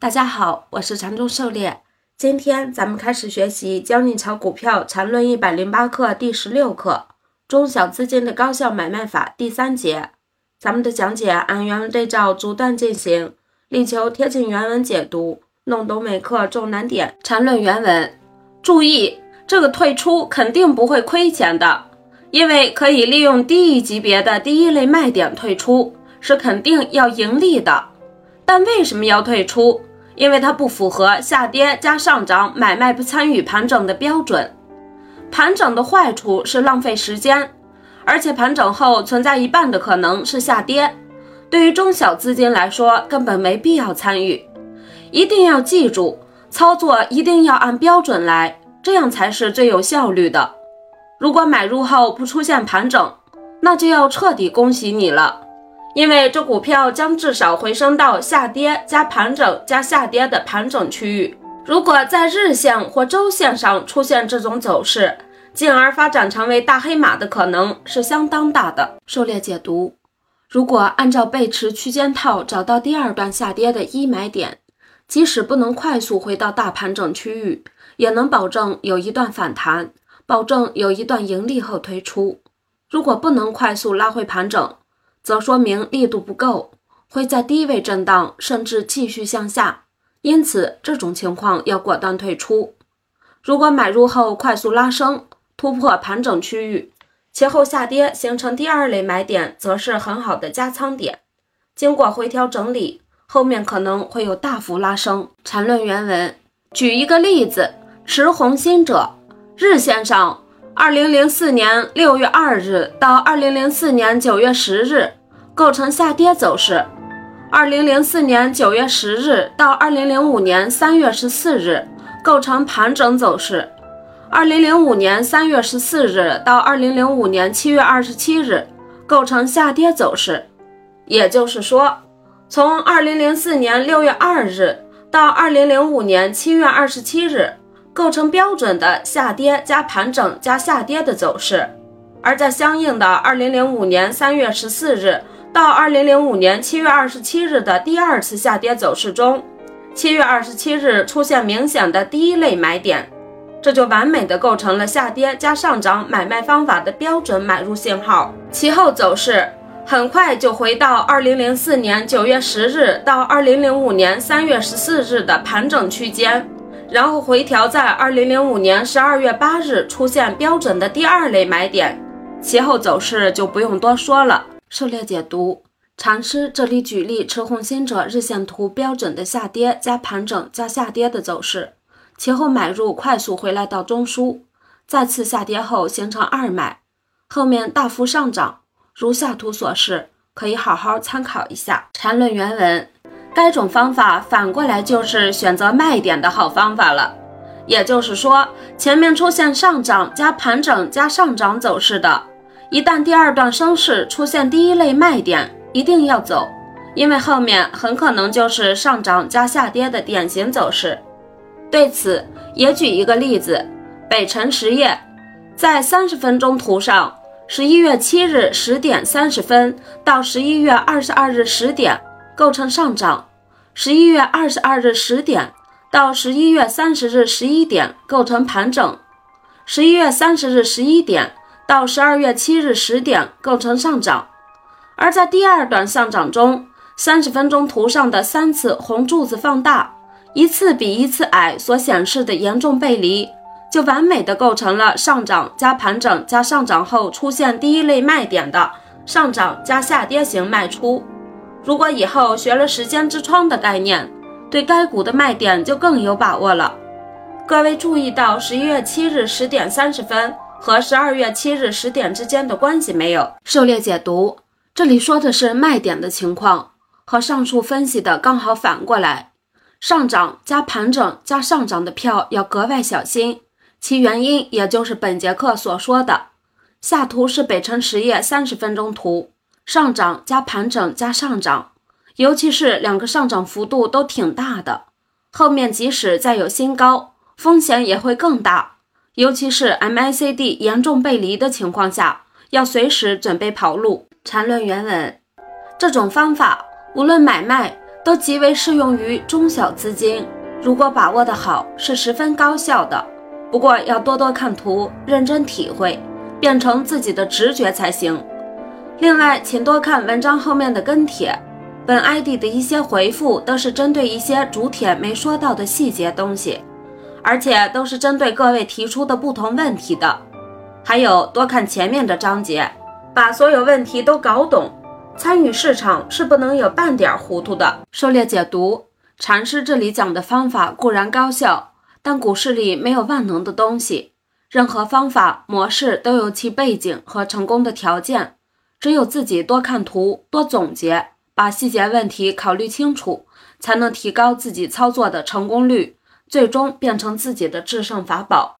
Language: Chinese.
大家好，我是禅中狩猎。今天咱们开始学习《教你炒股票禅论一百零八课》第十六课《中小资金的高效买卖法》第三节。咱们的讲解按原文对照逐段进行，力求贴近原文解读，弄懂每课重难点。禅论原文，注意这个退出肯定不会亏钱的，因为可以利用低一级别的第一类卖点退出，是肯定要盈利的。但为什么要退出？因为它不符合下跌加上涨买卖不参与盘整的标准。盘整的坏处是浪费时间，而且盘整后存在一半的可能是下跌。对于中小资金来说，根本没必要参与。一定要记住，操作一定要按标准来，这样才是最有效率的。如果买入后不出现盘整，那就要彻底恭喜你了。因为这股票将至少回升到下跌加盘整加下跌的盘整区域。如果在日线或周线上出现这种走势，进而发展成为大黑马的可能是相当大的。狩猎解读：如果按照背驰区间套找到第二段下跌的一买点，即使不能快速回到大盘整区域，也能保证有一段反弹，保证有一段盈利后推出。如果不能快速拉回盘整，则说明力度不够，会在低位震荡，甚至继续向下。因此，这种情况要果断退出。如果买入后快速拉升，突破盘整区域，其后下跌形成第二类买点，则是很好的加仓点。经过回调整理，后面可能会有大幅拉升。缠论原文，举一个例子：持红心者，日线上，二零零四年六月二日到二零零四年九月十日。构成下跌走势。二零零四年九月十日到二零零五年三月十四日构成盘整走势。二零零五年三月十四日到二零零五年七月二十七日构成下跌走势。也就是说，从二零零四年六月二日到二零零五年七月二十七日构成标准的下跌加盘整加下跌的走势。而在相应的二零零五年三月十四日。到二零零五年七月二十七日的第二次下跌走势中，七月二十七日出现明显的第一类买点，这就完美的构成了下跌加上涨买卖方法的标准买入信号。其后走势很快就回到二零零四年九月十日到二零零五年三月十四日的盘整区间，然后回调在二零零五年十二月八日出现标准的第二类买点，其后走势就不用多说了。狩猎解读，禅师这里举例持红心者日线图标准的下跌加盘整加下跌的走势，其后买入快速回来到中枢，再次下跌后形成二买，后面大幅上涨，如下图所示，可以好好参考一下。禅论原文，该种方法反过来就是选择卖点的好方法了，也就是说，前面出现上涨加盘整加上涨走势的。一旦第二段升势出现第一类卖点，一定要走，因为后面很可能就是上涨加下跌的典型走势。对此也举一个例子：北辰实业在三十分钟图上，十一月七日十点三十分到十一月二十二日十点构成上涨，十一月二十二日十点到十一月三十日十一点构成盘整，十一月三十日十一点。到十二月七日十点构成上涨，而在第二段上涨中，三十分钟图上的三次红柱子放大，一次比一次矮，所显示的严重背离，就完美的构成了上涨加盘整加上涨后出现第一类卖点的上涨加下跌型卖出。如果以后学了时间之窗的概念，对该股的卖点就更有把握了。各位注意到十一月七日十点三十分。和十二月七日十点之间的关系没有。狩猎解读，这里说的是卖点的情况，和上述分析的刚好反过来。上涨加盘整加上涨的票要格外小心，其原因也就是本节课所说的。下图是北辰实业三十分钟图，上涨加盘整加上涨，尤其是两个上涨幅度都挺大的，后面即使再有新高，风险也会更大。尤其是 MACD 严重背离的情况下，要随时准备跑路。缠论原文，这种方法无论买卖都极为适用于中小资金。如果把握的好，是十分高效的。不过要多多看图，认真体会，变成自己的直觉才行。另外，请多看文章后面的跟帖，本 ID 的一些回复都是针对一些主帖没说到的细节东西，而且都是针对各位提出的不同问题的。还有多看前面的章节，把所有问题都搞懂。参与市场是不能有半点糊涂的。狩猎解读，禅师这里讲的方法固然高效。但股市里没有万能的东西，任何方法模式都有其背景和成功的条件。只有自己多看图、多总结，把细节问题考虑清楚，才能提高自己操作的成功率，最终变成自己的制胜法宝。